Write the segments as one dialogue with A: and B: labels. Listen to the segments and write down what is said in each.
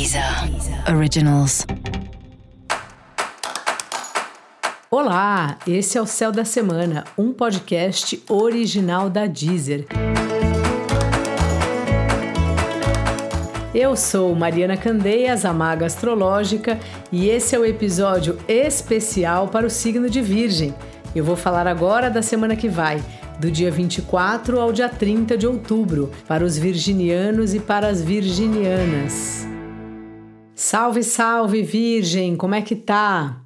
A: Deezer Originals.
B: Olá, esse é o Céu da Semana, um podcast original da Deezer. Eu sou Mariana Candeias, a maga astrológica, e esse é o episódio especial para o signo de Virgem. Eu vou falar agora da semana que vai, do dia 24 ao dia 30 de outubro, para os virginianos e para as virginianas. Salve, salve, Virgem, como é que tá?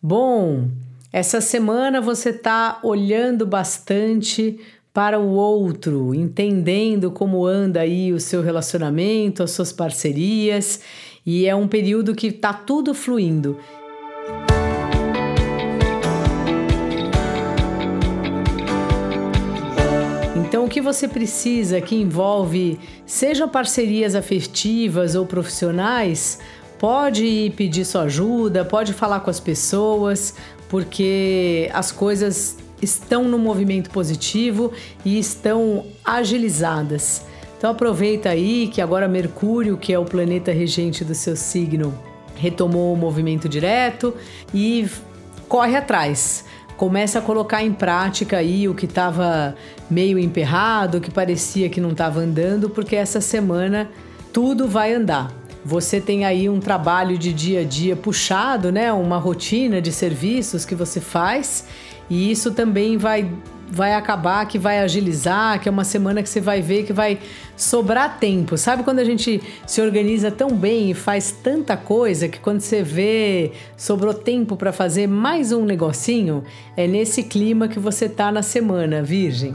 B: Bom, essa semana você tá olhando bastante para o outro, entendendo como anda aí o seu relacionamento, as suas parcerias, e é um período que tá tudo fluindo. Que você precisa que envolve, seja parcerias afetivas ou profissionais, pode pedir sua ajuda, pode falar com as pessoas, porque as coisas estão no movimento positivo e estão agilizadas. Então aproveita aí que agora Mercúrio, que é o planeta regente do seu signo, retomou o movimento direto e corre atrás começa a colocar em prática aí o que estava meio emperrado, o que parecia que não estava andando, porque essa semana tudo vai andar. Você tem aí um trabalho de dia a dia puxado, né? Uma rotina de serviços que você faz, e isso também vai vai acabar, que vai agilizar, que é uma semana que você vai ver que vai sobrar tempo. Sabe quando a gente se organiza tão bem e faz tanta coisa que quando você vê sobrou tempo para fazer mais um negocinho? É nesse clima que você tá na semana, Virgem.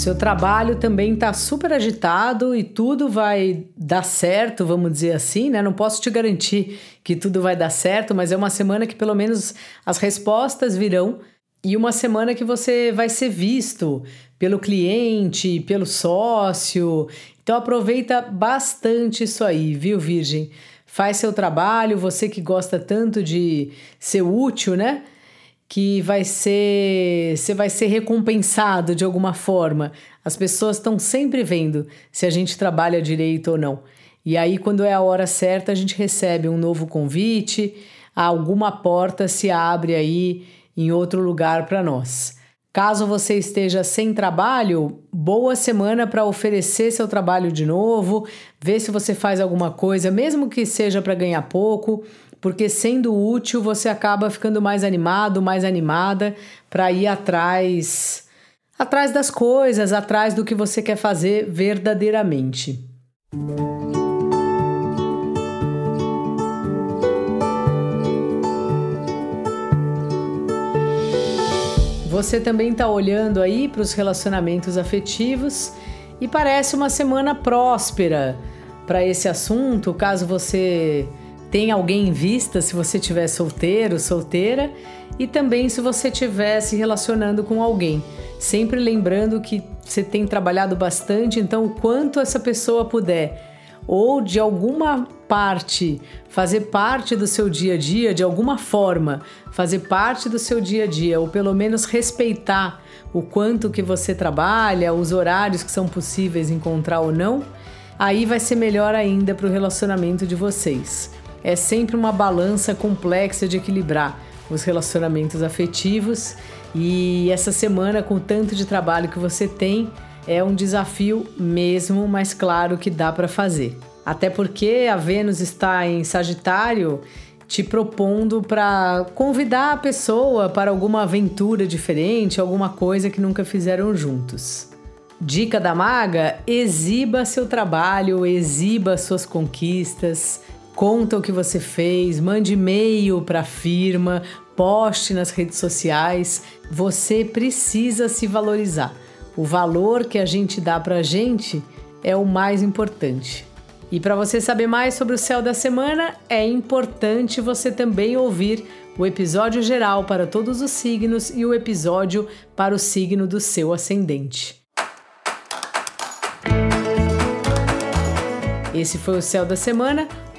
B: Seu trabalho também está super agitado e tudo vai dar certo, vamos dizer assim, né? Não posso te garantir que tudo vai dar certo, mas é uma semana que pelo menos as respostas virão e uma semana que você vai ser visto pelo cliente, pelo sócio. Então aproveita bastante isso aí, viu, Virgem? Faz seu trabalho, você que gosta tanto de ser útil, né? Que vai ser você vai ser recompensado de alguma forma. As pessoas estão sempre vendo se a gente trabalha direito ou não. E aí quando é a hora certa, a gente recebe um novo convite, alguma porta se abre aí em outro lugar para nós. Caso você esteja sem trabalho, boa semana para oferecer seu trabalho de novo, ver se você faz alguma coisa, mesmo que seja para ganhar pouco, porque sendo útil você acaba ficando mais animado, mais animada para ir atrás atrás das coisas, atrás do que você quer fazer verdadeiramente. Você também está olhando aí para os relacionamentos afetivos e parece uma semana próspera para esse assunto, caso você tem alguém em vista se você estiver solteiro, solteira, e também se você estiver se relacionando com alguém. Sempre lembrando que você tem trabalhado bastante, então o quanto essa pessoa puder ou de alguma parte fazer parte do seu dia a dia, de alguma forma fazer parte do seu dia a dia, ou pelo menos respeitar o quanto que você trabalha, os horários que são possíveis encontrar ou não, aí vai ser melhor ainda para o relacionamento de vocês é sempre uma balança complexa de equilibrar os relacionamentos afetivos e essa semana, com o tanto de trabalho que você tem, é um desafio mesmo, mas claro que dá para fazer. Até porque a Vênus está em Sagitário te propondo para convidar a pessoa para alguma aventura diferente, alguma coisa que nunca fizeram juntos. Dica da maga: exiba seu trabalho, exiba suas conquistas, Conta o que você fez, mande e-mail para a firma, poste nas redes sociais. Você precisa se valorizar. O valor que a gente dá para a gente é o mais importante. E para você saber mais sobre o céu da semana, é importante você também ouvir o episódio geral para todos os signos e o episódio para o signo do seu ascendente. Esse foi o Céu da Semana,